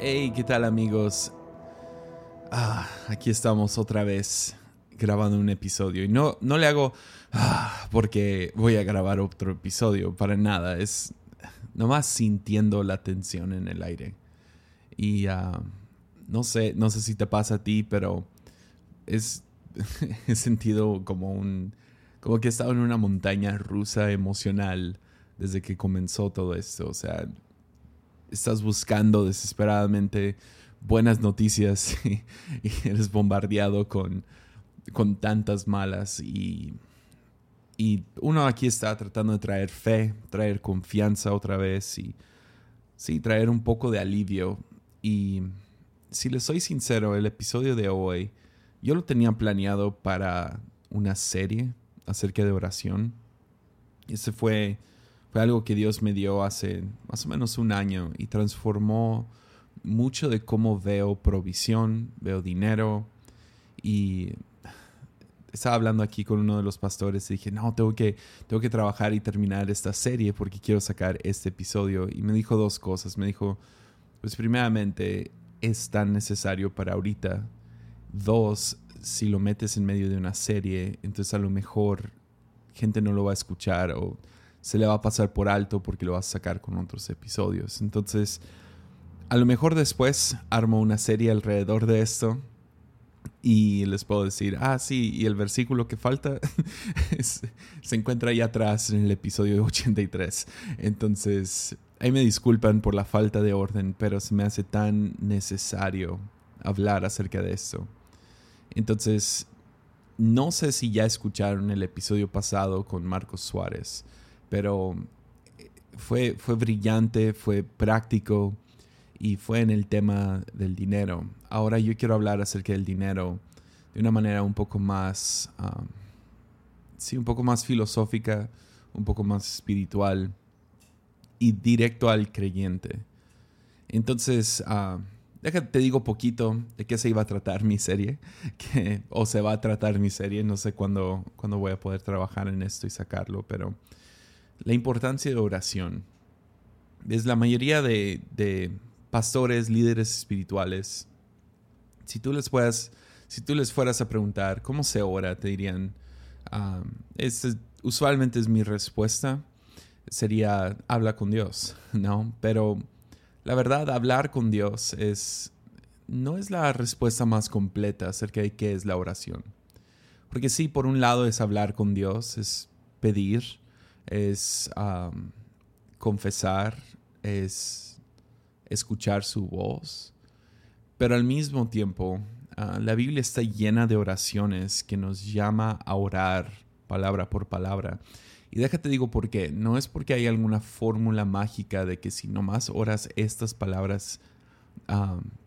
Hey, ¿qué tal amigos? Ah, aquí estamos otra vez grabando un episodio y no, no le hago ah, porque voy a grabar otro episodio para nada, es nomás sintiendo la tensión en el aire. Y ah, no sé, no sé si te pasa a ti, pero es he sentido como un como que he estado en una montaña rusa emocional desde que comenzó todo esto, o sea, estás buscando desesperadamente buenas noticias y, eres bombardeado con, con tantas malas y, y uno aquí está tratando de traer fe, traer confianza otra vez y sí, traer un poco de alivio. Y si les soy sincero, el episodio de hoy yo lo tenía planeado para una serie acerca de oración. Ese fue fue algo que Dios me dio hace más o menos un año y transformó mucho de cómo veo provisión, veo dinero y estaba hablando aquí con uno de los pastores y dije, no, tengo que, tengo que trabajar y terminar esta serie porque quiero sacar este episodio. Y me dijo dos cosas. Me dijo, pues primeramente, es tan necesario para ahorita. Dos, si lo metes en medio de una serie, entonces a lo mejor gente no lo va a escuchar o se le va a pasar por alto porque lo vas a sacar con otros episodios. Entonces, a lo mejor después armo una serie alrededor de esto y les puedo decir, ah, sí, y el versículo que falta se encuentra ahí atrás en el episodio 83. Entonces, ahí me disculpan por la falta de orden, pero se me hace tan necesario hablar acerca de esto. Entonces, no sé si ya escucharon el episodio pasado con Marcos Suárez pero eh, fue, fue brillante, fue práctico y fue en el tema del dinero. Ahora yo quiero hablar acerca del dinero de una manera un poco más, sí, un poco más filosófica, un poco más espiritual y directo al creyente. Entonces, uh, déjate, te digo poquito de qué se iba a tratar mi serie, que, o se va a tratar mi serie, no sé cuándo, cuándo voy a poder trabajar en esto y sacarlo, pero la importancia de oración. Es la mayoría de, pastores, líderes espirituales, si tú les fueras, si tú les fueras a preguntar cómo se ora, te dirían, ah, usualmente es mi respuesta, sería habla con Dios, ¿no? Pero la verdad, hablar con Dios es, no es la respuesta más completa acerca de qué es la oración. Porque sí, por un lado es hablar con Dios, es pedir, es confesar, es escuchar su voz, pero al mismo tiempo ah, la Biblia está llena de oraciones que nos llama a orar palabra por palabra. Y déjate digo por qué. No es porque hay alguna fórmula mágica de que si nomás oras estas palabras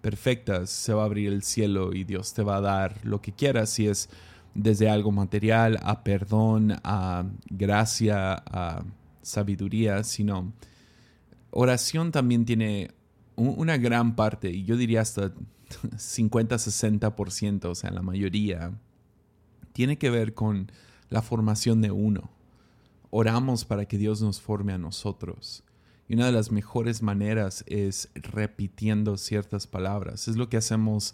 perfectas, se va a abrir el cielo y Dios te va a dar lo que quieras. Si es desde algo material a perdón, a gracia, a sabiduría, sino oración también tiene una gran parte, y yo diría hasta 50-60%, o sea, la mayoría, tiene que ver con la formación de uno. Oramos para que Dios nos forme a nosotros. Y una de las mejores maneras es repitiendo ciertas palabras. Es lo que hacemos,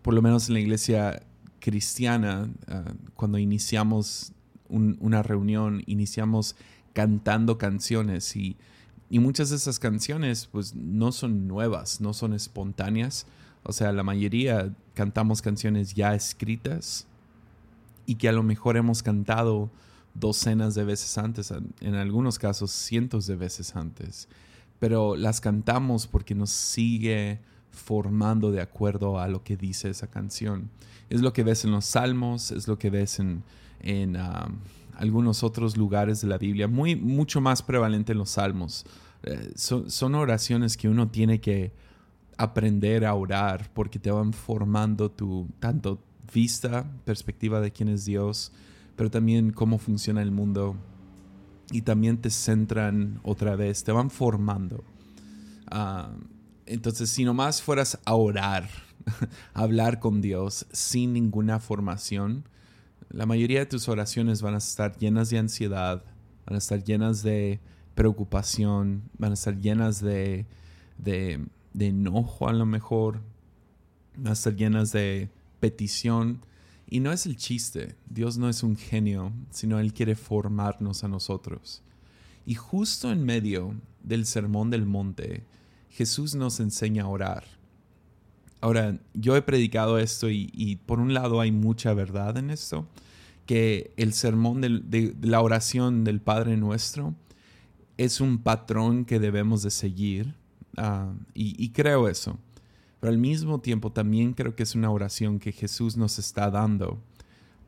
por lo menos en la iglesia cristiana, ah, cuando iniciamos una reunión, iniciamos cantando canciones y, muchas de esas canciones pues no son nuevas, no son espontáneas. O sea, la mayoría cantamos canciones ya escritas y que a lo mejor hemos cantado docenas de veces antes, en algunos casos cientos de veces antes. Pero las cantamos porque nos sigue formando de acuerdo a lo que dice esa canción. Es lo que ves en los salmos, es lo que ves en, en algunos otros lugares de la Biblia, muy, mucho más prevalente en los salmos. Eh, son, oraciones que uno tiene que aprender a orar porque te van formando tu tanto vista, perspectiva de quién es Dios, pero también cómo funciona el mundo y también te centran otra vez, te van formando. Ah, entonces, si nomás fueras a orar, a hablar con Dios sin ninguna formación, la mayoría de tus oraciones van a estar llenas de ansiedad, van a estar llenas de preocupación, van a estar llenas de, de enojo a lo mejor, van a estar llenas de petición. Y no es el chiste, Dios no es un genio, sino Él quiere formarnos a nosotros. Y justo en medio del Sermón del Monte, Jesús nos enseña a orar. Ahora, yo he predicado esto y, por un lado hay mucha verdad en esto, que el sermón de, la oración del Padre Nuestro es un patrón que debemos de seguir ah, y, y creo eso. Pero al mismo tiempo también creo que es una oración que Jesús nos está dando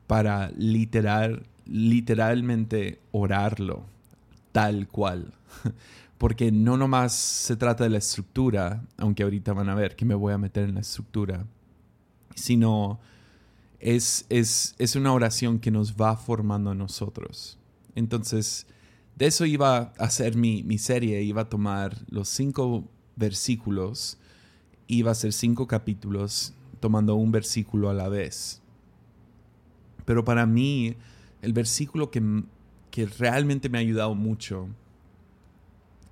para literal, literalmente orarlo tal cual. Porque no nomás se trata de la estructura, aunque ahorita van a ver que me voy a meter en la estructura, sino es, es, es una oración que nos va formando a nosotros. Entonces, de eso iba a hacer mi, mi serie, iba a tomar los cinco versículos, iba a hacer cinco capítulos tomando un versículo a la vez. Pero para mí, el versículo que, que realmente me ha ayudado mucho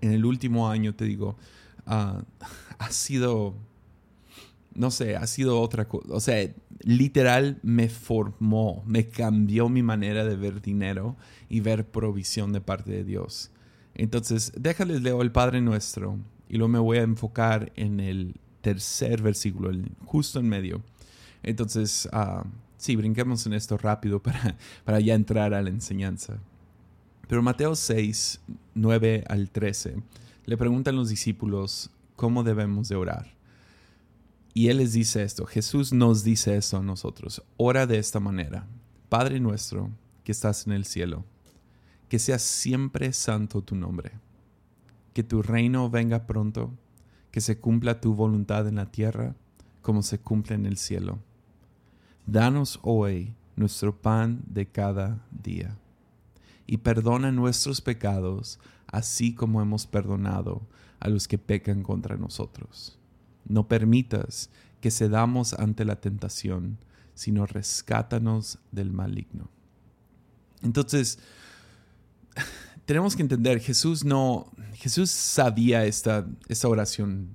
en el último año, te digo, ah, ha sido, no sé, ha sido otra cosa. O sea, literal me formó, me cambió mi manera de ver dinero y ver provisión de parte de Dios. Entonces, déjales leo el Padre Nuestro y luego me voy a enfocar en el tercer versículo, el, justo en medio. Entonces, uh, sí, brinquemos en esto rápido para, para ya entrar a la enseñanza. Pero Mateo 6, 9 al 13, le preguntan los discípulos cómo debemos de orar. Y él les dice esto, Jesús nos dice eso a nosotros, ora de esta manera, Padre nuestro que estás en el cielo, que sea siempre santo tu nombre, que tu reino venga pronto, que se cumpla tu voluntad en la tierra como se cumple en el cielo. Danos hoy nuestro pan de cada día y perdona nuestros pecados, así como hemos perdonado a los que pecan contra nosotros. No permitas que cedamos ante la tentación, sino rescátanos del maligno. Entonces, tenemos que entender, Jesús no, Jesús sabía esta, esta oración,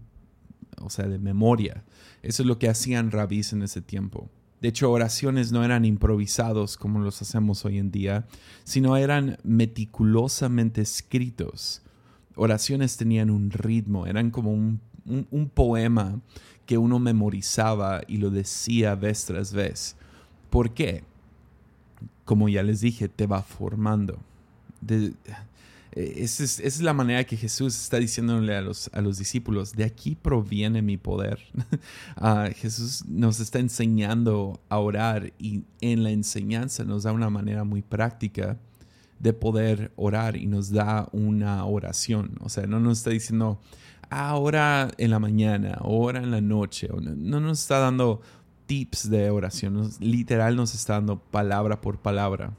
o sea, de memoria. Eso es lo que hacían rabís en ese tiempo. De hecho, oraciones no eran improvisados como los hacemos hoy en día, sino eran meticulosamente escritos. Oraciones tenían un ritmo, eran como un, poema que uno memorizaba y lo decía vez tras vez. ¿Por qué? Como ya les dije, te va formando. Esa es, la manera que Jesús está diciéndole a los, a los discípulos, de aquí proviene mi poder. Ah, Jesús nos está enseñando a orar y en la enseñanza nos da una manera muy práctica de poder orar y nos da una oración. O sea, no nos está diciendo, ahora en la mañana, ora en la noche. No, nos está dando tips de oración, literal nos está dando palabra por palabra.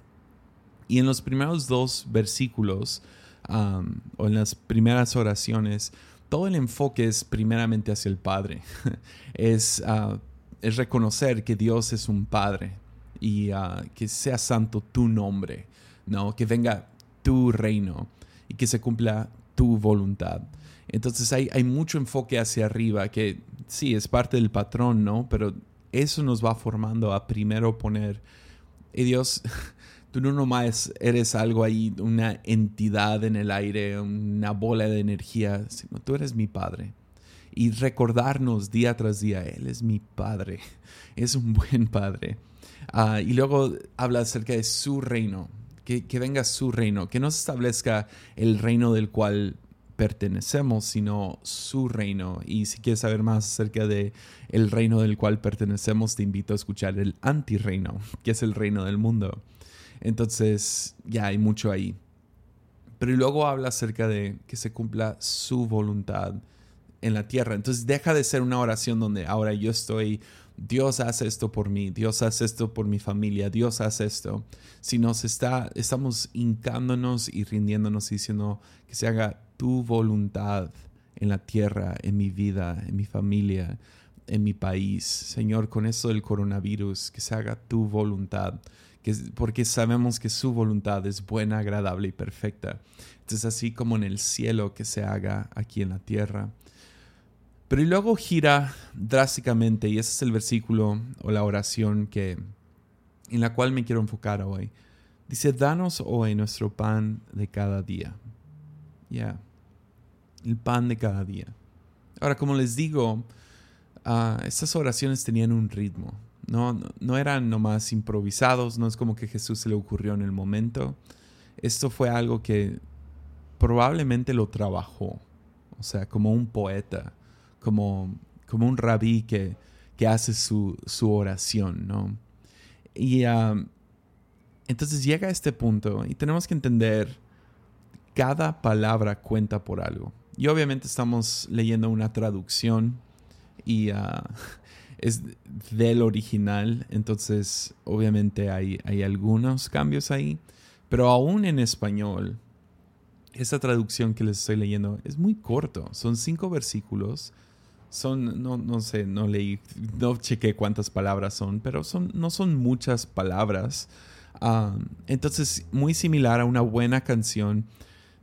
Y en los primeros dos versículos, o en las primeras oraciones, todo el enfoque es primeramente hacia el Padre. es, ah, es reconocer que Dios es un Padre y ah, que sea santo tu nombre, ¿no? Que venga tu reino y que se cumpla tu voluntad. Entonces hay, hay mucho enfoque hacia arriba que sí, es parte del patrón, ¿no? Pero eso nos va formando a primero poner, y Dios, Tú no nomás eres algo ahí, una entidad en el aire, una bola de energía, sino tú eres mi Padre. Y recordarnos día tras día, Él es mi Padre, es un buen Padre. Ah, y luego habla acerca de su reino, que, que venga su reino, que no se establezca el reino del cual pertenecemos, sino su reino. Y si quieres saber más acerca de el reino del cual pertenecemos, te invito a escuchar el antirreino, que es el reino del mundo. Entonces, ya hay mucho ahí. Pero luego habla acerca de que se cumpla su voluntad en la tierra. Entonces deja de ser una oración donde ahora yo estoy, Dios hace esto por mí, Dios hace esto por mi familia, Dios hace esto. Sino se está, estamos hincándonos y rindiéndonos y diciendo que se haga tu voluntad en la tierra, en mi vida, en mi familia, en mi país. Señor, con esto del coronavirus, que se haga tu voluntad porque sabemos que su voluntad es buena, agradable y perfecta. Entonces, así como en el cielo que se haga aquí en la tierra. Pero luego gira drásticamente y ese es el versículo o la oración que, en la cual me quiero enfocar hoy. Dice, danos hoy nuestro pan de cada día. Ya, el pan de cada día. Ahora, como les digo, uh, estas oraciones tenían un ritmo. No, no, eran nomás improvisados, no es como que Jesús se le ocurrió en el momento. Esto fue algo que probablemente lo trabajó, o sea, como un poeta, como, como un rabí que, que hace su, su, oración, ¿no? Y uh, entonces llega a este punto y tenemos que entender, cada palabra cuenta por algo. Y obviamente estamos leyendo una traducción y uh, es del original, entonces obviamente hay, hay algunos cambios ahí, pero aún en español, esa traducción que les estoy leyendo es muy corto, son cinco versículos, son, no, no sé, no leí, no chequé cuántas palabras son, pero son, no son muchas palabras. Ah, entonces, muy similar a una buena canción,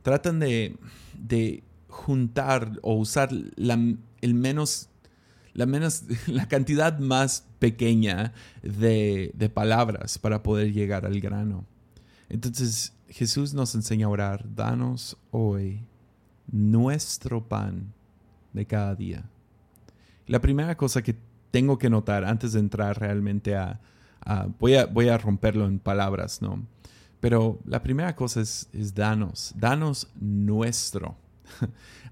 tratan de, de juntar o usar la, el menos la, menos, la cantidad más pequeña de, de palabras para poder llegar al grano. Entonces Jesús nos enseña a orar, danos hoy nuestro pan de cada día. La primera cosa que tengo que notar antes de entrar realmente a, voy, a voy a romperlo en palabras, ¿no? Pero la primera cosa es, es danos, danos nuestro.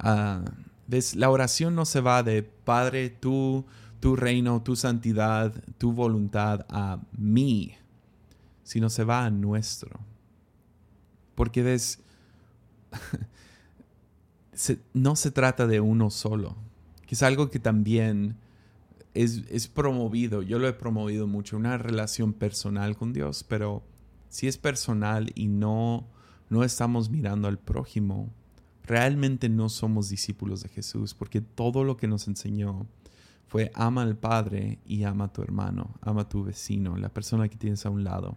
uh, la oración no se va de Padre, tú, tu reino, tu santidad, tu voluntad a mí, sino se va a nuestro. Porque ves, no se trata de uno solo, que es algo que también es, es, promovido, yo lo he promovido mucho, una relación personal con Dios, pero si es personal y no, no estamos mirando al prójimo, realmente no somos discípulos de Jesús, porque todo lo que nos enseñó fue ama al Padre y ama a tu hermano, ama a tu vecino, la persona que tienes a un lado.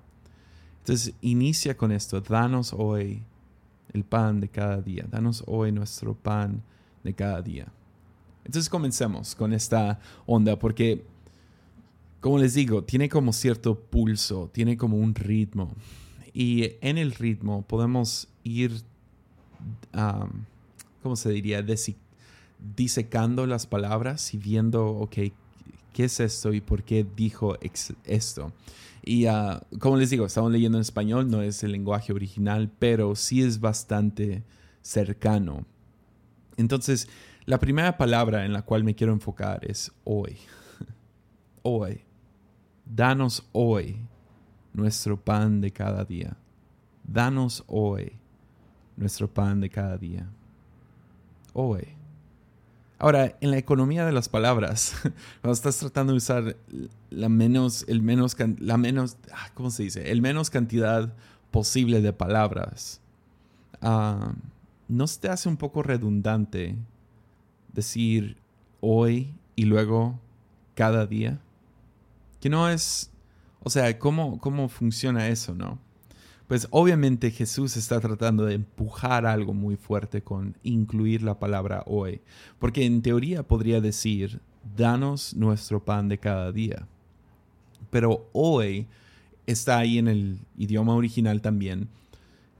Entonces inicia con esto, danos hoy el pan de cada día, danos hoy nuestro pan de cada día. Entonces comencemos con esta onda, porque, como les digo, tiene como cierto pulso, tiene como un ritmo. Y en el ritmo podemos ir ¿cómo se diría? disecando las palabras y viendo, ok, ¿qué es esto y por qué dijo esto? Y uh, como les digo, estamos leyendo en español, no es el lenguaje original, pero sí es bastante cercano. Entonces, la primera palabra en la cual me quiero enfocar es hoy. hoy. Danos hoy nuestro pan de cada día. Danos hoy nuestro pan de cada día. Hoy. Ahora, en la economía de las palabras, cuando estás tratando de usar la menos, el menos, la menos, ah, ¿cómo se dice? El menos cantidad posible de palabras, ah, ¿no se te hace un poco redundante decir hoy y luego cada día? Que no es, o sea, ¿cómo, cómo funciona eso, no? Pues obviamente Jesús está tratando de empujar algo muy fuerte con incluir la palabra hoy, porque en teoría podría decir, danos nuestro pan de cada día. Pero hoy está ahí en el idioma original también.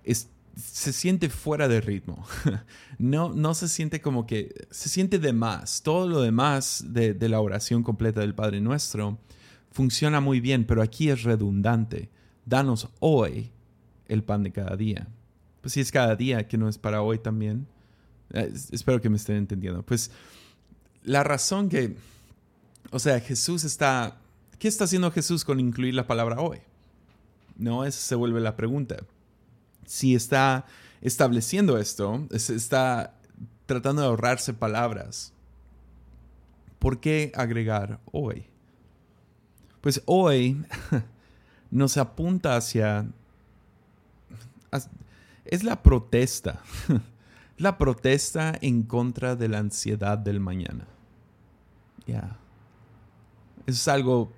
se siente fuera de ritmo. No, no se siente como que, se siente de más. Todo lo demás de, de la oración completa del Padre Nuestro funciona muy bien, pero aquí es redundante. Danos hoy el pan de cada día. Pues si es cada día, que no es para hoy también. Eh, espero que me estén entendiendo. Pues la razón que, o sea, Jesús está, ¿qué está haciendo Jesús con incluir la palabra hoy? No, esa se vuelve la pregunta. Si está estableciendo esto, está tratando de ahorrarse palabras, ¿por qué agregar hoy? Pues hoy nos apunta hacia es la protesta. la protesta en contra de la ansiedad del mañana. Ya. Es algo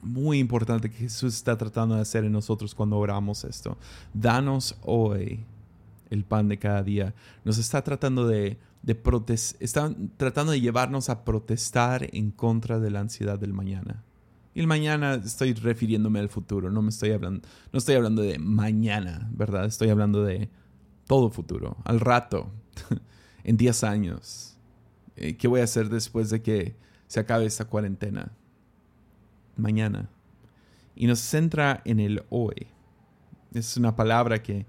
muy importante que Jesús está tratando de hacer en nosotros cuando oramos esto. Danos hoy el pan de cada día, nos está tratando de, de están tratando de llevarnos a protestar en contra de la ansiedad del mañana. Y el mañana estoy refiriéndome al futuro, no me estoy hablando, no estoy hablando de mañana, ¿verdad? Estoy hablando de todo futuro, al rato, en 10 años. Eh, ¿Qué voy a hacer después de que se acabe esta cuarentena? Mañana. Y nos centra en el hoy. Es una palabra que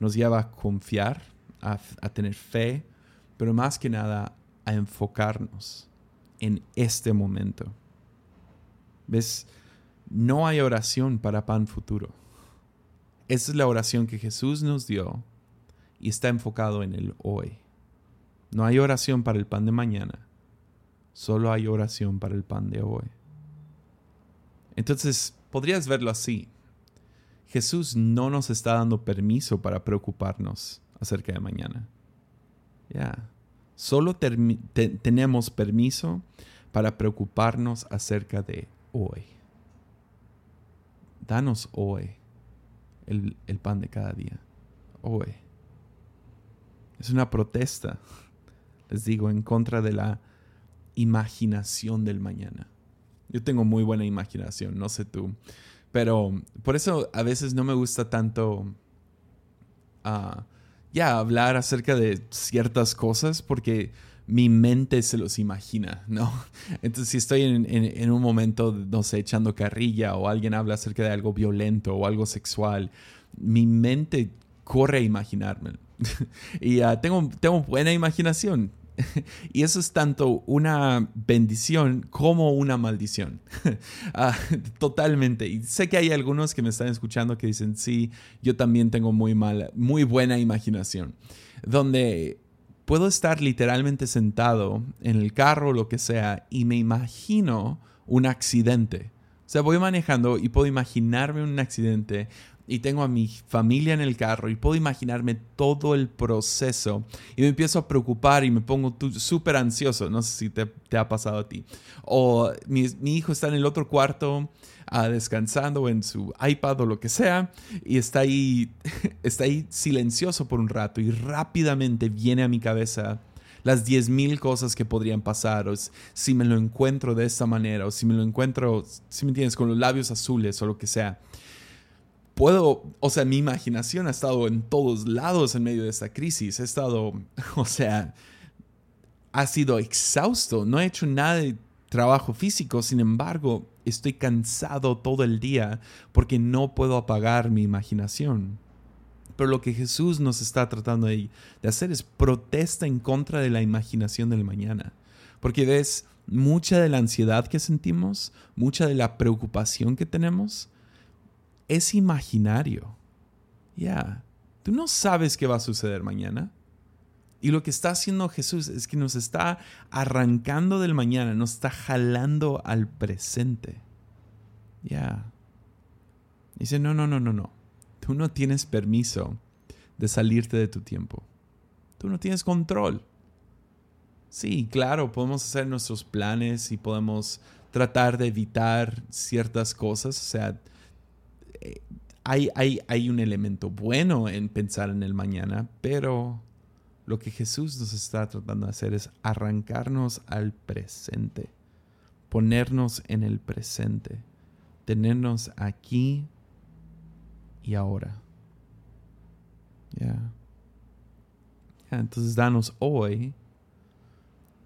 nos lleva a confiar, a, a tener fe, pero más que nada a enfocarnos en este momento. ¿Ves? No hay oración para pan futuro. Esa es la oración que Jesús nos dio y está enfocado en el hoy. No hay oración para el pan de mañana, solo hay oración para el pan de hoy. Entonces, podrías verlo así. Jesús no nos está dando permiso para preocuparnos acerca de mañana. Ya. Solo tenemos permiso para preocuparnos acerca de hoy. Danos hoy el, el pan de cada día. Hoy. Es una protesta, les digo, en contra de la imaginación del mañana. Yo tengo muy buena imaginación, no sé tú. Pero por eso a veces no me gusta tanto ah, ya hablar acerca de ciertas cosas porque mi mente se los imagina, ¿no? Entonces si estoy en, en, un momento, no sé, echando carrilla o alguien habla acerca de algo violento o algo sexual, mi mente corre a imaginarme. y uh, tengo, tengo buena imaginación. y eso es tanto una bendición como una maldición. uh, totalmente. Y sé que hay algunos que me están escuchando que dicen, sí, yo también tengo muy mala, muy buena imaginación. Donde puedo estar literalmente sentado en el carro o lo que sea y me imagino un accidente. O sea, voy manejando y puedo imaginarme un accidente y tengo a mi familia en el carro y puedo imaginarme todo el proceso y me empiezo a preocupar y me pongo súper ansioso. No sé si te, ha pasado a ti. O mi, hijo está en el otro cuarto uh, descansando en su iPad o lo que sea y está ahí, está ahí silencioso por un rato y rápidamente viene a mi cabeza las 10.000 cosas que podrían pasar, o si me lo encuentro de esta manera, o si me lo encuentro, si me entiendes, con los labios azules o lo que sea puedo, o sea, mi imaginación ha estado en todos lados en medio de esta crisis. He estado, o sea, ha sido exhausto. No he hecho nada trabajo físico, sin embargo, estoy cansado todo el día porque no puedo apagar mi imaginación. Pero lo que Jesús nos está tratando de, hacer es protesta en contra de la imaginación del mañana. Porque ves, mucha de la ansiedad que sentimos, mucha de la preocupación que tenemos, es imaginario. Ya, tú no sabes qué va a suceder mañana. Y lo que está haciendo Jesús es que nos está arrancando del mañana, nos está jalando al presente. Ya. Dice, no, no, no, no, no. Tú no tienes permiso de salirte de tu tiempo. Tú no tienes control. Sí, claro, podemos hacer nuestros planes y podemos tratar de evitar ciertas cosas. O sea, hay, hay, un elemento bueno en pensar en el mañana, pero lo que Jesús nos está tratando de hacer es arrancarnos al presente, ponernos en el presente, tenernos aquí y ahora. Ya. entonces danos hoy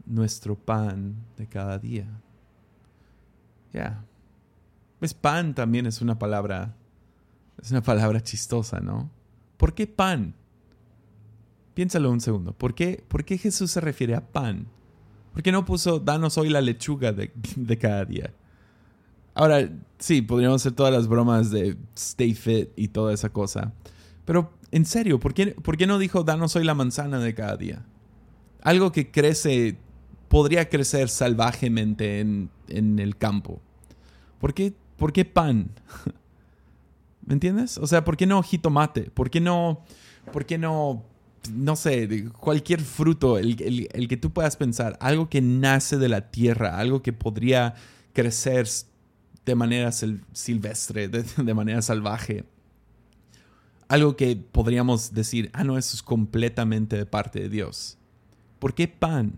nuestro pan de cada día. Ya. Pues pan también es una palabra es una palabra chistosa, ¿no? ¿Por qué pan? Piénsalo un segundo. ¿Por qué, ¿Por qué Jesús se refiere a pan? ¿Por qué no puso, danos hoy la lechuga de, de cada día? Ahora, sí, podríamos hacer todas las bromas de stay fit y toda esa cosa. Pero, en serio, ¿por qué, ¿por qué no dijo, danos hoy la manzana de cada día? Algo que crece, podría crecer salvajemente en, en el campo. ¿Por qué, ¿Por qué pan? ¿Me entiendes? O sea, ¿por qué no jitomate? ¿Por qué no, por qué no, no sé, cualquier fruto, el, que tú puedas pensar, algo que nace de la tierra, algo que podría crecer de manera silvestre, de, manera salvaje? algo que podríamos decir, ah, no, eso es completamente de parte de Dios. ¿Por qué pan?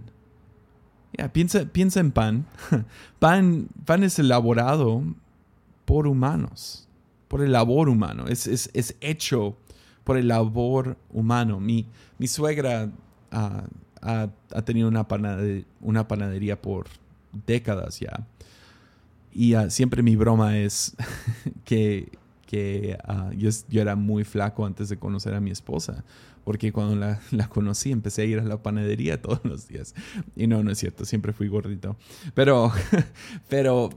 piensa, piensa en pan. pan. Pan es elaborado por humanos, por el labor humano, es, es, hecho por el labor humano. Mi, mi suegra ha, tenido una panadería, una panadería por décadas ya. Y ah, siempre mi broma es que, que ah, yo, yo, era muy flaco antes de conocer a mi esposa. Porque cuando la, la, conocí empecé a ir a la panadería todos los días. Y no, no es cierto, siempre fui gordito. Pero, pero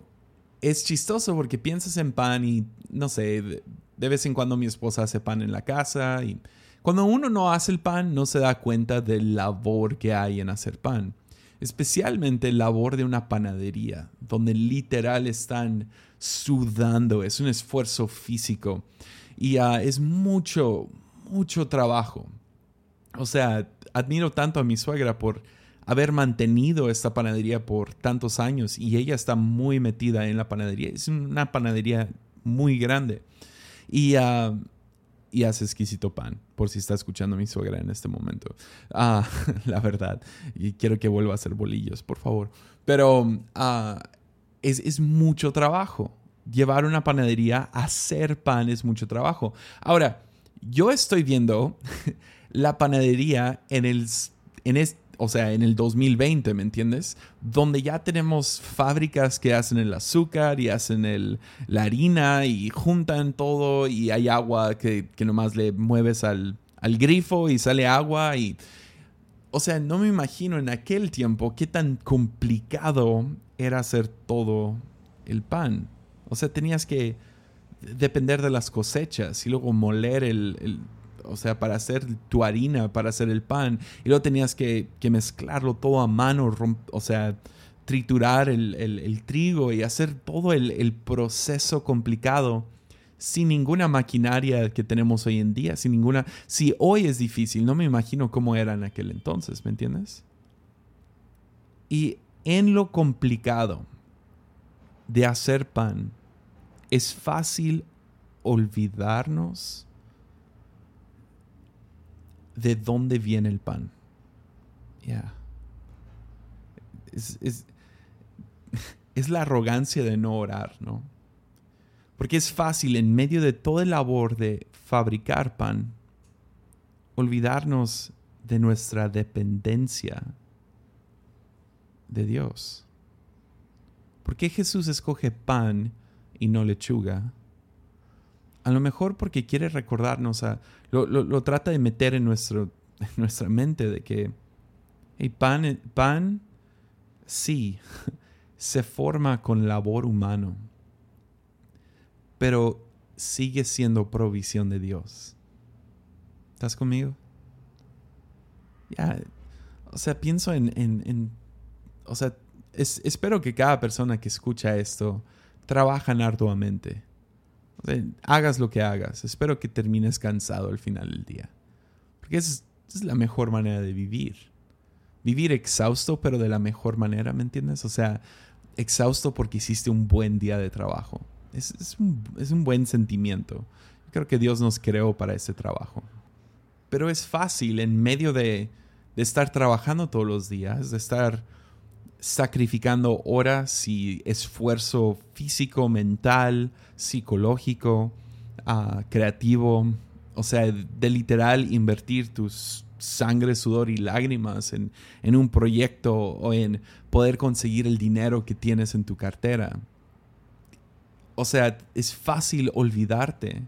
es chistoso porque piensas en pan y, no sé, de vez en cuando mi esposa hace pan en la casa y cuando uno no hace el pan no se da cuenta del labor que hay en hacer pan especialmente el labor de una panadería, donde literal están sudando, es un esfuerzo físico y ah, es mucho, mucho trabajo. O sea, admiro tanto a mi suegra por haber mantenido esta panadería por tantos años y ella está muy metida en la panadería. Es una panadería muy grande. Y uh, y hace exquisito pan, por si está escuchando mi suegra en este momento. Ah, la verdad. Y quiero que vuelva a hacer bolillos, por favor. Pero ah, es, es mucho trabajo. Llevar una panadería, hacer pan es mucho trabajo. Ahora, yo estoy viendo la panadería en el, en, o sea, en el 2020, ¿me entiendes? Donde ya tenemos fábricas que hacen el azúcar y hacen el, la harina y juntan todo y hay agua que, que nomás le mueves al, al grifo y sale agua y... O sea, no me imagino en aquel tiempo qué tan complicado era hacer todo el pan. O sea, tenías que depender de las cosechas y luego moler el, o sea, para hacer tu harina, para hacer el pan, y luego tenías que, mezclarlo todo a mano, o sea, triturar el, trigo y hacer todo el, proceso complicado sin ninguna maquinaria que tenemos hoy en día, sin ninguna... Si hoy es difícil, no me imagino cómo era en aquel entonces, ¿me entiendes? Y en lo complicado de hacer pan, es fácil olvidarnos de dónde viene el pan. Ya. Es, es, la arrogancia de no orar, ¿no? Porque es fácil en medio de toda el labor de fabricar pan, olvidarnos de nuestra dependencia de Dios. ¿Por qué Jesús escoge pan y no lechuga? A lo mejor porque quiere recordarnos, a, lo, trata de meter en, nuestro, nuestra mente de que el pan, pan sí se forma con labor humano, pero sigue siendo provisión de Dios. ¿Estás conmigo? Ya, o sea, pienso en, en, o sea, espero que cada persona que escucha esto trabaja arduamente hagas lo que hagas. Espero que termines cansado al final del día. Porque es, es la mejor manera de vivir. Vivir exhausto, pero de la mejor manera, ¿me entiendes? O sea, exhausto porque hiciste un buen día de trabajo. Es, es, un, es un buen sentimiento. Creo que Dios nos creó para ese trabajo. Pero es fácil en medio de, de estar trabajando todos los días, de estar sacrificando horas y esfuerzo físico, mental, psicológico, ah, creativo, o sea, de literal invertir tus sangre, sudor y lágrimas en, en un proyecto o en poder conseguir el dinero que tienes en tu cartera. O sea, es fácil olvidarte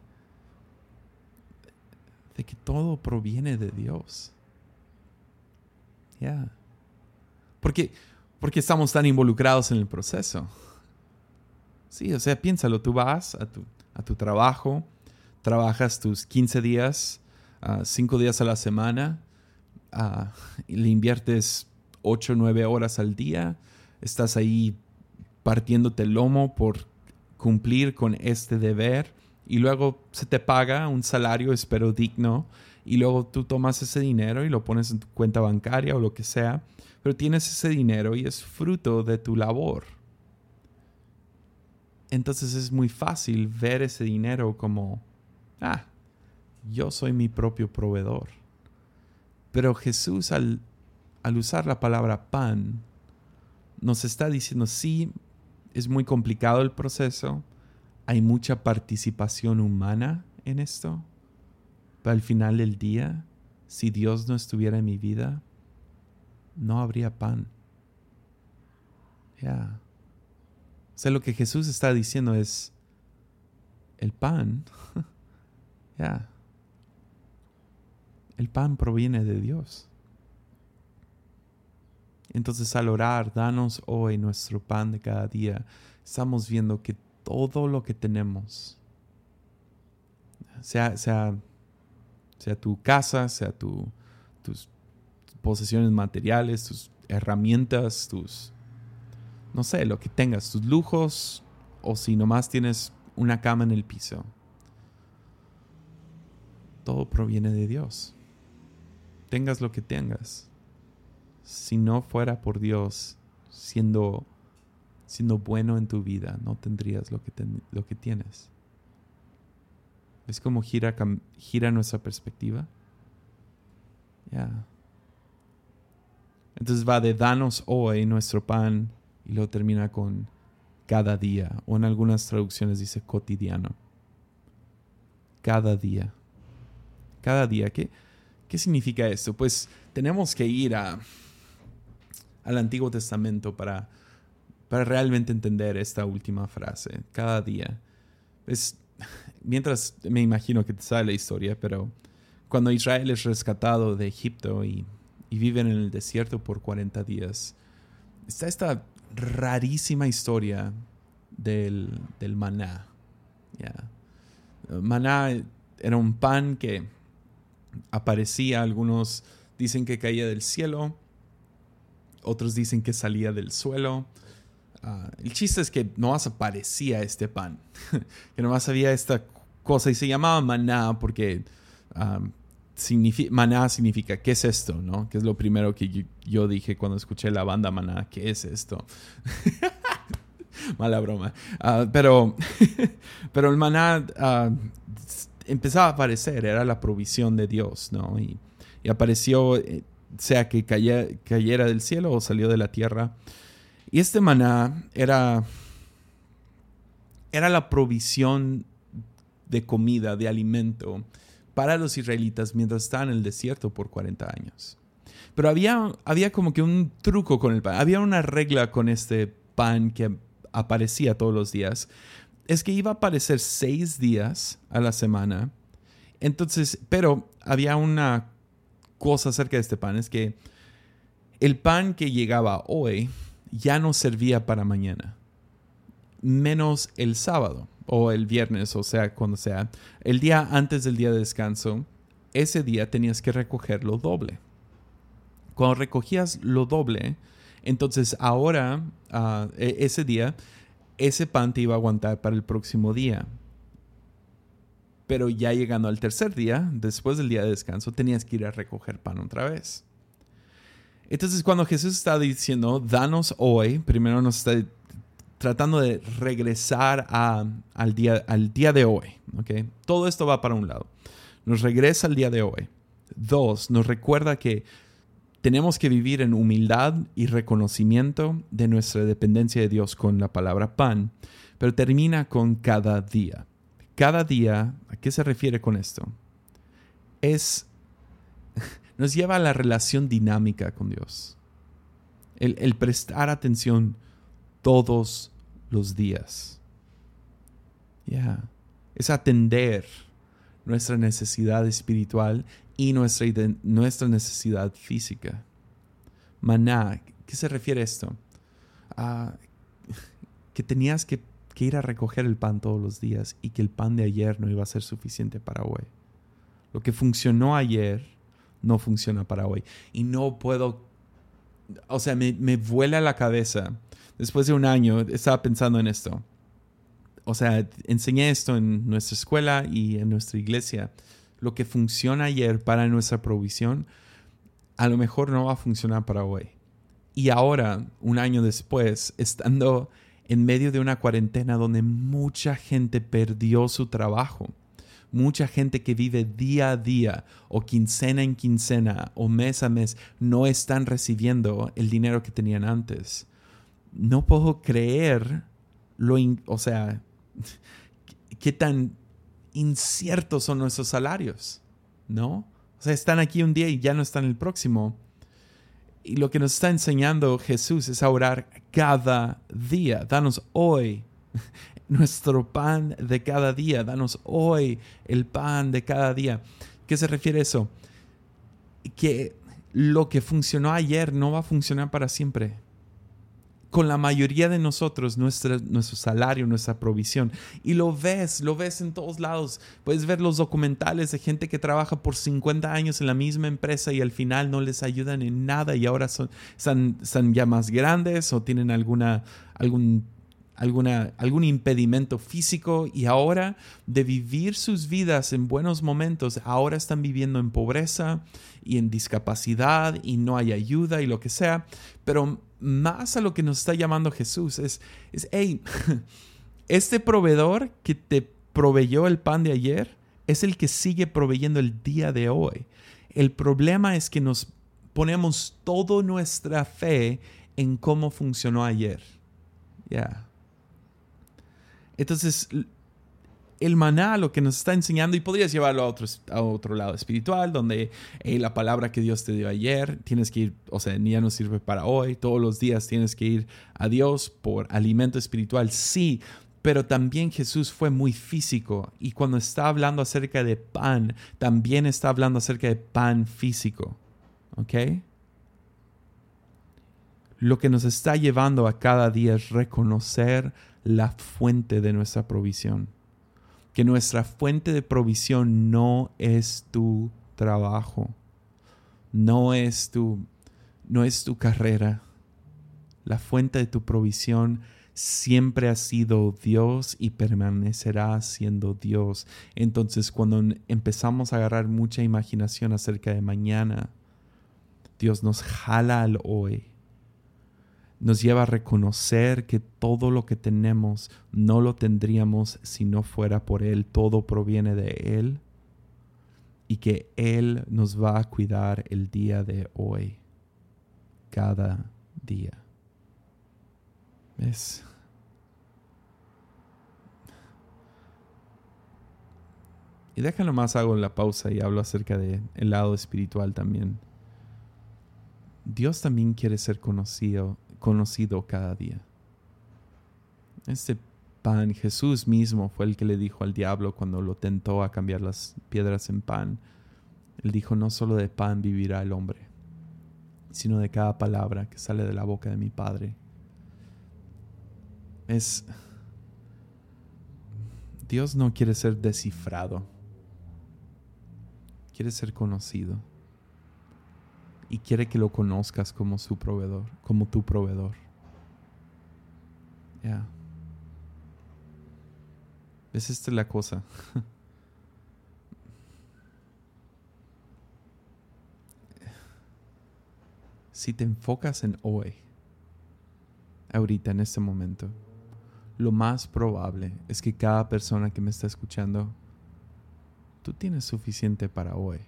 de que todo proviene de Dios. Ya. Porque porque estamos tan involucrados en el proceso. Sí, o sea, piénsalo, tú vas a tu, a tu trabajo, trabajas tus 15 días, 5 ah, días a la semana, uh, le inviertes 8 o 9 horas al día, estás ahí partiéndote el lomo por cumplir con este deber y luego se te paga un salario, espero digno, y luego tú tomas ese dinero y lo pones en tu cuenta bancaria o lo que sea pero tienes ese dinero y es fruto de tu labor. Entonces es muy fácil ver ese dinero como, ah, yo soy mi propio proveedor. Pero Jesús al, al usar la palabra pan, nos está diciendo, sí, es muy complicado el proceso, hay mucha participación humana en esto, pero al final del día, si Dios no estuviera en mi vida, no habría pan. Ya. O sea, lo que Jesús está diciendo es, el pan, ya, el pan proviene de Dios. Entonces al orar, danos hoy nuestro pan de cada día, estamos viendo que todo lo que tenemos, sea, sea, sea tu casa, sea tu, tus posesiones materiales, tus herramientas, tus, no sé, lo que tengas, tus lujos, o si nomás tienes una cama en el piso, todo proviene de Dios. Tengas lo que tengas si no fuera por Dios siendo, siendo bueno en tu vida, no tendrías lo que, lo que tienes. Es como gira, gira nuestra perspectiva. Ya. Entonces va de danos hoy nuestro pan y lo termina con cada día. O en algunas traducciones dice cotidiano. Cada día. Cada día. ¿Qué, qué significa esto? Pues tenemos que ir a, al Antiguo Testamento para, para realmente entender esta última frase, cada día. Es, mientras me imagino que te sabe la historia, pero cuando Israel es rescatado de Egipto y, y viven en el desierto por 40 días, está esta rarísima historia del, del maná. Maná era un pan que aparecía, algunos dicen que caía del cielo, otros dicen que salía del suelo. Ah, el chiste es que no más aparecía este pan, que nomás había esta cosa y se llamaba maná porque maná significa ¿qué es esto? ¿no? Que es lo primero que yo, dije cuando escuché la banda maná, ¿qué es esto? Mala broma. Ah, pero, pero el maná ah, empezaba a aparecer, era la provisión de Dios, ¿no? Y, apareció eh, sea que cayera del cielo o salió de la tierra. Y este maná era, era la provisión de comida, de alimento para los israelitas mientras estaban en el desierto por 40 años. Pero había, había como que un truco con el pan, había una regla con este pan que aparecía todos los días. Es que iba a aparecer seis días a la semana. Entonces, pero había una cosa acerca de este pan es que el pan que llegaba hoy ya no servía para mañana, menos el sábado o el viernes, o sea, cuando sea, el día antes del día de descanso, ese día tenías que recoger lo doble. Cuando recogías lo doble, entonces ahora, ah, e, ese día, ese pan te iba a aguantar para el próximo día. Pero ya llegando al tercer día, después del día de descanso, tenías que ir a recoger pan otra vez. Entonces cuando Jesús está diciendo, danos hoy, primero nos está tratando de regresar al, día, al día de hoy. Todo esto va para un lado. Nos regresa al día de hoy. Dos, nos recuerda que tenemos que vivir en humildad y reconocimiento de nuestra dependencia de Dios con la palabra pan, pero termina con cada día cada día, ¿a qué se refiere con esto? Es, nos lleva a la relación dinámica con Dios. El, prestar atención todos los días. Ya. Es atender nuestra necesidad espiritual y nuestra, nuestra necesidad física. Maná, ¿qué se refiere a esto? Ah, que tenías que que ir a recoger el pan todos los días y que el pan de ayer no iba a ser suficiente para hoy. Lo que funcionó ayer no funciona para hoy. Y no puedo, o sea, me, me vuela la cabeza. Después de un año estaba pensando en esto. O sea, enseñé esto en nuestra escuela y en nuestra iglesia. Lo que funciona ayer para nuestra provisión, a lo mejor no va a funcionar para hoy. Y ahora, un año después, estando en medio de una cuarentena donde mucha gente perdió su trabajo, Mucha gente que vive día a día o quincena en quincena o mes a mes no están recibiendo el dinero que tenían antes. No puedo creer lo, o sea, qué tan inciertos son nuestros salarios, ¿no? O sea, están aquí un día y ya no están el próximo. Y lo que nos está enseñando Jesús es a orar cada día. Danos hoy nuestro pan de cada día. Danos hoy el pan de cada día. ¿Qué se refiere a eso? Que lo que funcionó ayer no va a funcionar para siempre con la mayoría de nosotros nuestro salario, nuestra provisión. Y lo ves, lo ves en todos lados. Puedes ver los documentales de gente que trabaja por 50 años en la misma empresa y al final no les ayudan en nada y ahora son, están, ya más grandes o tienen alguna, algún Alguna, algún impedimento físico y ahora de vivir sus vidas en buenos momentos, ahora están viviendo en pobreza y en discapacidad y no hay ayuda y lo que sea, pero más a lo que nos está llamando Jesús es, es hey, este proveedor que te proveyó el pan de ayer es el que sigue proveyendo el día de hoy. El problema es que nos ponemos toda nuestra fe en cómo funcionó ayer. Ya. Entonces, el maná lo que nos está enseñando, y podrías llevarlo a otro, a otro lado espiritual, donde la palabra que Dios te dio ayer, tienes que ir, o sea, ya no sirve para hoy, todos los días tienes que ir a Dios por alimento espiritual, sí, pero también Jesús fue muy físico y cuando está hablando acerca de pan, también está hablando acerca de pan físico, ¿ok? Lo que nos está llevando a cada día es reconocer la fuente de nuestra provisión que nuestra fuente de provisión no es tu trabajo, no es tu, no es tu carrera. La fuente de tu provisión siempre ha sido Dios y permanecerá siendo Dios. Entonces cuando empezamos a agarrar mucha imaginación acerca de mañana, Dios nos jala al hoy nos lleva a reconocer que todo lo que tenemos no lo tendríamos si no fuera por Él, todo proviene de Él y que Él nos va a cuidar el día de hoy, cada día. ¿Ves? Y déjalo más hago la pausa y hablo acerca del el lado espiritual también. Dios también quiere ser conocido conocido cada día. Este pan, Jesús mismo fue el que le dijo al diablo cuando lo tentó a cambiar las piedras en pan. Él dijo, no solo de pan vivirá el hombre, sino de cada palabra que sale de la boca de mi Padre. Es... Dios no quiere ser descifrado, quiere ser conocido y quiere que lo conozcas como su proveedor, como tu proveedor. Ya. Es esta la cosa. si te enfocas en hoy, ahorita, en este momento, lo más probable es que cada persona que me está escuchando, tú tienes suficiente para hoy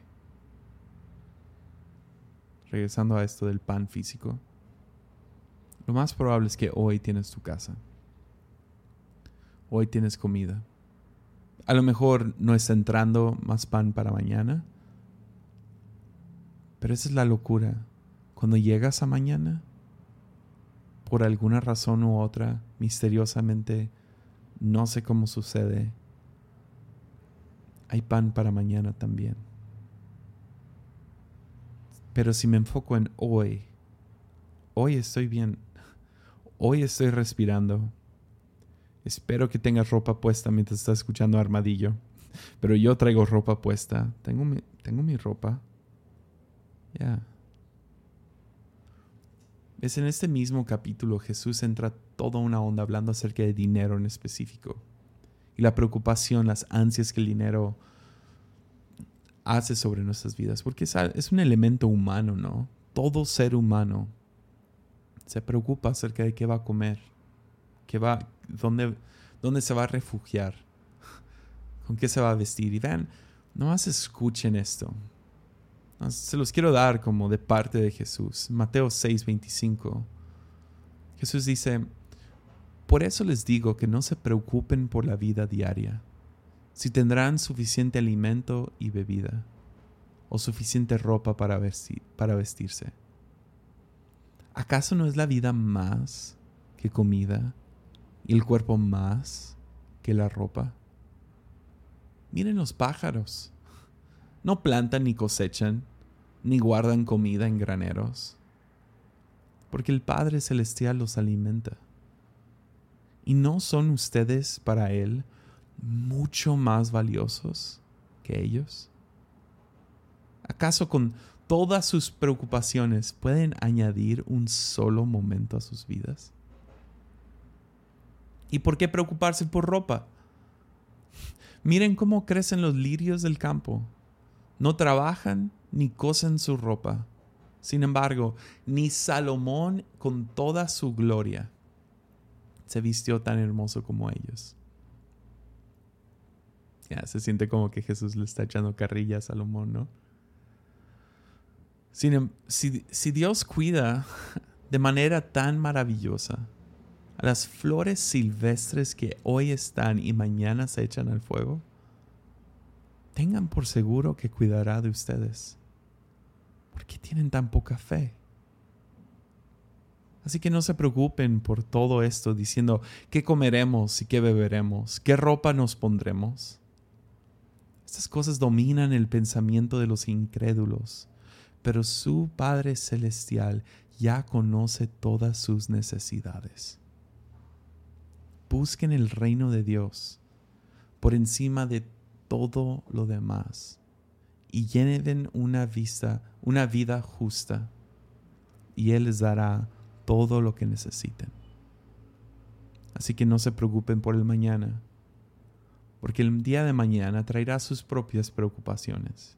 regresando a esto del pan físico, lo más probable es que hoy tienes tu casa. Hoy tienes comida. A lo mejor no está entrando más pan para mañana. Pero esa es la locura. Cuando llegas a mañana, por alguna razón u otra, misteriosamente, no sé cómo sucede, hay pan para mañana también. Pero si me enfoco en hoy, hoy estoy bien, hoy estoy respirando. Espero que tengas ropa puesta mientras estás escuchando Armadillo. Pero yo traigo ropa puesta. Tengo mi, tengo mi ropa. Ya. Es en este mismo capítulo Jesús entra toda una onda hablando acerca de dinero en específico. Y la preocupación, las ansias que el dinero hace sobre nuestras vidas, porque es, un elemento humano, ¿no? Todo ser humano se preocupa acerca de qué va a comer, qué va, dónde, dónde se va a refugiar. ¿Con qué se va a vestir? Y vean, nomás escuchen esto. Se los quiero dar como de parte de Jesús. Mateo 6:25. Jesús dice, por eso les digo que no se preocupen por la vida diaria, si tendrán suficiente alimento y bebida, o suficiente ropa para, para vestirse. ¿Acaso no es la vida más que comida y el cuerpo más que la ropa? Miren los pájaros. No plantan ni cosechan, ni guardan comida en graneros, porque el Padre Celestial los alimenta. ¿Y no son ustedes para Él mucho más valiosos que ellos? ¿Acaso con todas sus preocupaciones pueden añadir un solo momento a sus vidas? ¿Y por qué preocuparse por ropa? Miren cómo crecen los lirios del campo. No trabajan ni cosen su ropa. Sin embargo, ni Salomón con toda su gloria se vistió tan hermoso como ellos. Se siente como que Jesús le está echando carrilla a Salomón, ¿no? Em, si, si Dios cuida de manera tan maravillosa a las flores silvestres que hoy están y mañana se echan al fuego, tengan por seguro que cuidará de ustedes. ¿Por qué tienen tan poca fe? Así que no se preocupen por todo esto diciendo qué comeremos y qué beberemos, qué ropa nos pondremos. Estas cosas dominan el pensamiento de los incrédulos, pero su Padre Celestial ya conoce todas sus necesidades. Busquen el reino de Dios por encima de todo lo demás y llenen una vista, una vida justa, y Él les dará todo lo que necesiten. Así que no se preocupen por el mañana, porque el día de mañana traerá sus propias preocupaciones.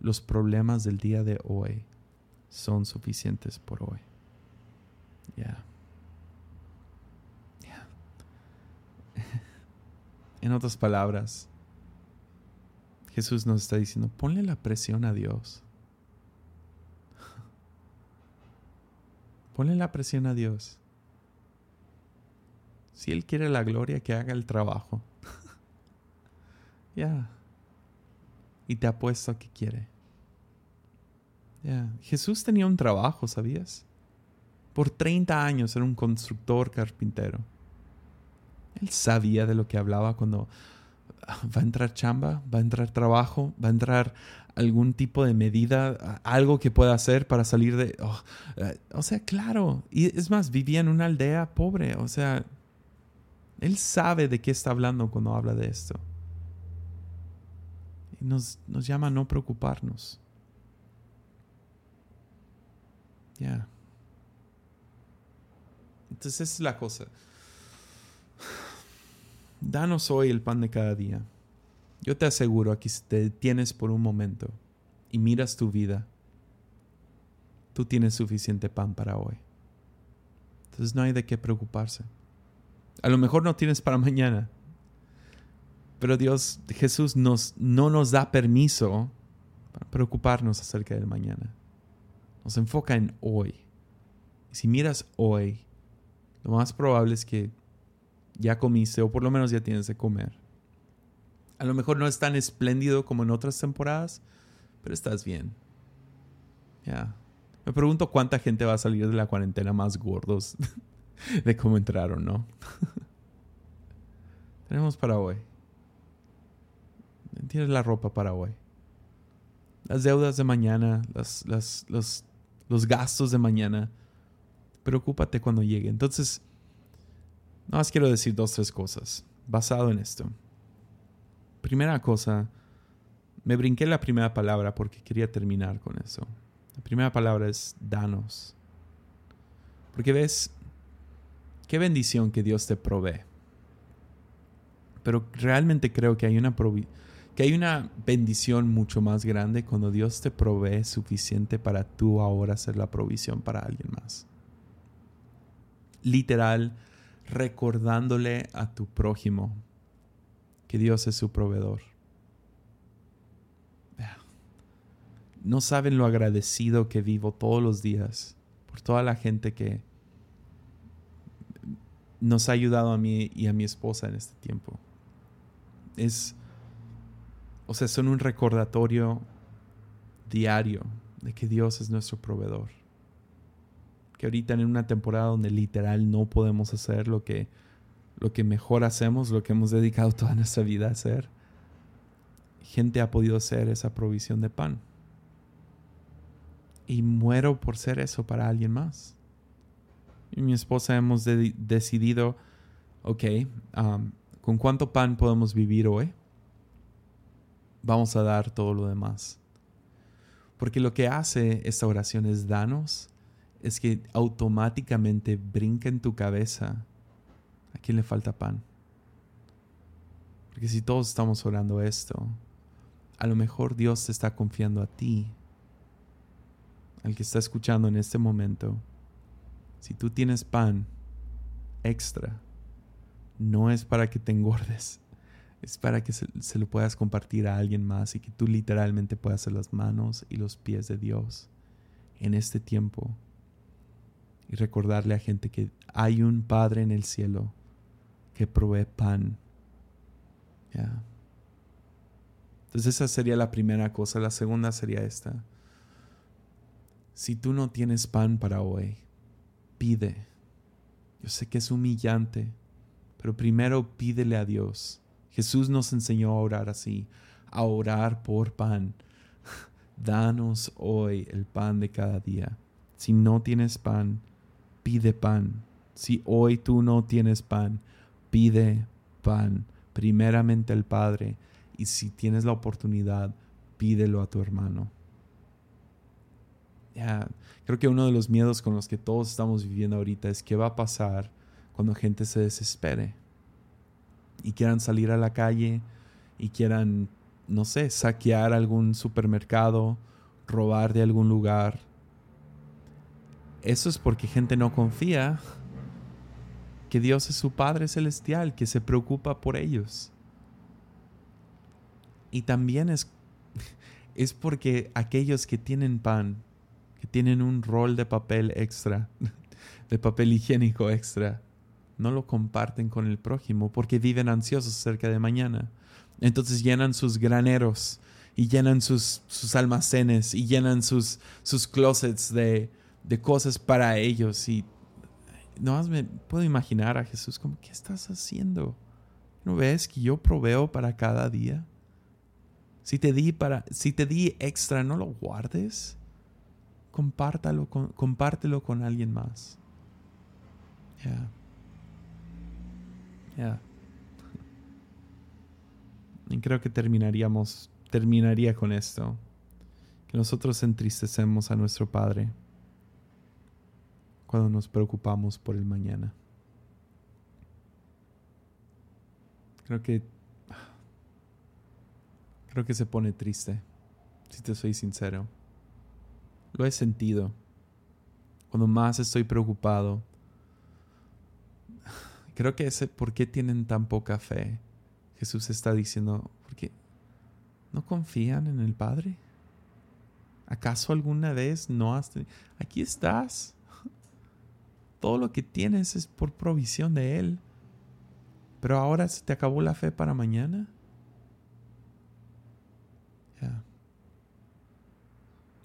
Los problemas del día de hoy son suficientes por hoy. Ya. en otras palabras, Jesús nos está diciendo, ponle la presión a Dios. Ponle la presión a Dios. Si Él quiere la gloria, que haga el trabajo. Ya. Y te apuesto a que quiere. Ya. Jesús tenía un trabajo, ¿sabías? Por 30 años era un constructor carpintero. Él sabía de lo que hablaba cuando va a entrar chamba, va a entrar trabajo, va a entrar algún tipo de medida, algo que pueda hacer para salir de... Oh, eh, o sea, claro. Y es más, vivía en una aldea pobre. O sea, él sabe de qué está hablando cuando habla de esto. Nos, nos llama a no preocuparnos. Ya. Entonces esa es la cosa. Danos hoy el pan de cada día. Yo te aseguro que si te detienes por un momento y miras tu vida, tú tienes suficiente pan para hoy. Entonces no hay de qué preocuparse. A lo mejor no tienes para mañana, pero Dios, Jesús nos, no nos da permiso para preocuparnos acerca del mañana. Nos enfoca en hoy. Y si miras hoy, lo más probable es que ya comiste o por lo menos ya tienes de comer. A lo mejor no es tan espléndido como en otras temporadas, pero estás bien. Ya. Me pregunto cuánta gente va a salir de la cuarentena más gordos de cómo entraron, ¿no? Tenemos para hoy. Tienes la ropa para hoy. Las deudas de mañana, las, las, los, los gastos de mañana. Preocúpate cuando llegue. Entonces, no más quiero decir dos, tres cosas basado en esto. Primera cosa, me brinqué la primera palabra porque quería terminar con eso. La primera palabra es danos. Porque ves, qué bendición que Dios te provee. Pero realmente creo que hay una, que hay una bendición mucho más grande cuando Dios te provee suficiente para tú ahora hacer la provisión para alguien más. Literal, recordándole a tu prójimo que Dios es su proveedor. No saben lo agradecido que vivo todos los días por toda la gente que nos ha ayudado a mí y a mi esposa en este tiempo. Es, o sea, son un recordatorio diario de que Dios es nuestro proveedor. Que ahorita en una temporada donde literal no podemos hacer lo que, lo que mejor hacemos, lo que hemos dedicado toda nuestra vida a hacer, gente ha podido hacer esa provisión de pan. Y muero por ser eso para alguien más. Y mi esposa hemos decidido, ok, um, ¿con cuánto pan podemos vivir hoy? Vamos a dar todo lo demás. Porque lo que hace esta oración es danos, es que automáticamente brinca en tu cabeza a quién le falta pan. Porque si todos estamos orando esto, a lo mejor Dios te está confiando a ti, al que está escuchando en este momento. Si tú tienes pan extra, no es para que te engordes, es para que se, lo puedas compartir a alguien más y que tú literalmente puedas ser las manos y los pies de Dios en este tiempo. Y recordarle a gente que hay un Padre en el cielo que provee pan. Entonces esa sería la primera cosa. La segunda sería esta. Si tú no tienes pan para hoy, pide. Yo sé que es humillante, pero primero pídele a Dios Jesús nos enseñó a orar así, a orar por pan. Danos hoy el pan de cada día. Si no tienes pan, pide pan. Si hoy tú no tienes pan, pide pan. Primeramente al Padre y si tienes la oportunidad, pídelo a tu hermano. Creo que uno de los miedos con los que todos estamos viviendo ahorita es qué va a pasar cuando gente se desespere y quieran salir a la calle y quieran, no sé, saquear algún supermercado, robar de algún lugar. Eso es porque gente no confía que Dios es su Padre Celestial, que se preocupa por ellos. Y también es, es porque aquellos que tienen pan, que tienen un rol de papel extra, de papel higiénico extra, no lo comparten con el prójimo porque viven ansiosos acerca de mañana. Entonces llenan sus graneros y llenan sus, sus almacenes y llenan sus, sus closets de, de cosas para ellos. Y no me puedo imaginar a Jesús como, ¿qué estás haciendo? ¿No ves que yo proveo para cada día? Si te di, para, si te di extra, no lo guardes. Compártalo con, compártelo con alguien más. Ya. Y creo que terminaríamos, terminaría con esto. Que nosotros entristecemos a nuestro Padre cuando nos preocupamos por el mañana. Creo que creo que se pone triste, si te soy sincero. Lo he sentido. Cuando más estoy preocupado, Creo que ese por qué tienen tan poca fe. Jesús está diciendo, porque no confían en el Padre. ¿Acaso alguna vez no has tenido? Aquí estás. Todo lo que tienes es por provisión de Él. Pero ahora se te acabó la fe para mañana.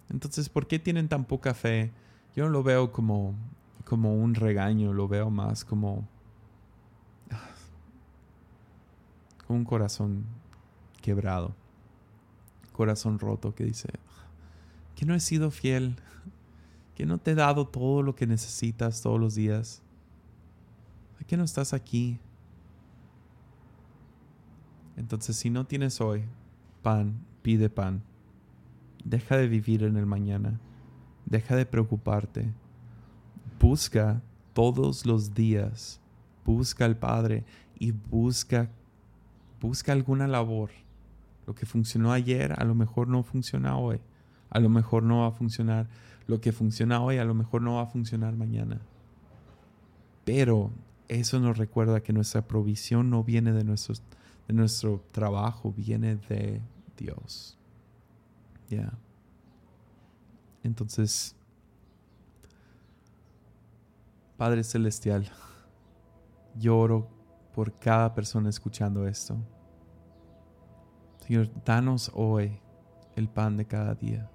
Entonces, ¿por qué tienen tan poca fe? Yo no lo veo como, como un regaño, lo veo más como un corazón quebrado, corazón roto que dice, que no he sido fiel, que no te he dado todo lo que necesitas todos los días, que no estás aquí. Entonces si no tienes hoy pan, pide pan. Deja de vivir en el mañana. Deja de preocuparte. Busca todos los días. Busca al Padre y busca Busca alguna labor. Lo que funcionó ayer a lo mejor no funciona hoy. A lo mejor no va a funcionar. Lo que funciona hoy a lo mejor no va a funcionar mañana. Pero eso nos recuerda que nuestra provisión no viene de nuestros, de nuestro trabajo viene de Dios. Ya. Entonces, Padre Celestial, lloro por cada persona escuchando esto. Señor, danos hoy el pan de cada día.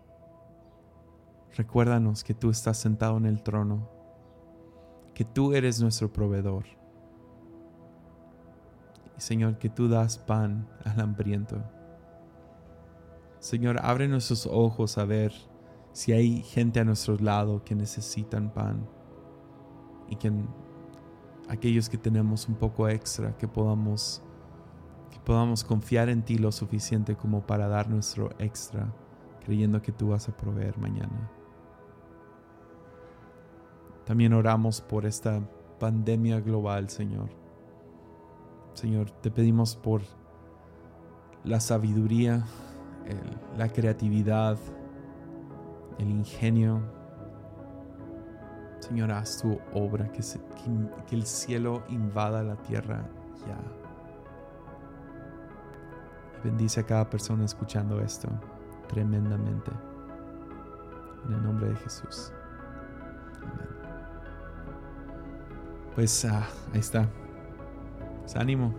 Recuérdanos que tú estás sentado en el trono, que tú eres nuestro proveedor. Y Señor, que tú das pan al hambriento. Señor, abre nuestros ojos a ver si hay gente a nuestro lado que necesitan pan y que aquellos que tenemos un poco extra que podamos que podamos confiar en ti lo suficiente como para dar nuestro extra creyendo que tú vas a proveer mañana. También oramos por esta pandemia global, Señor. Señor, te pedimos por la sabiduría, la creatividad, el ingenio. Señor, haz tu obra, que, el cielo invada la tierra ya. Bendice a cada persona escuchando esto tremendamente. En el nombre de Jesús. Amén. Pues ah, ahí está. Pues ánimo.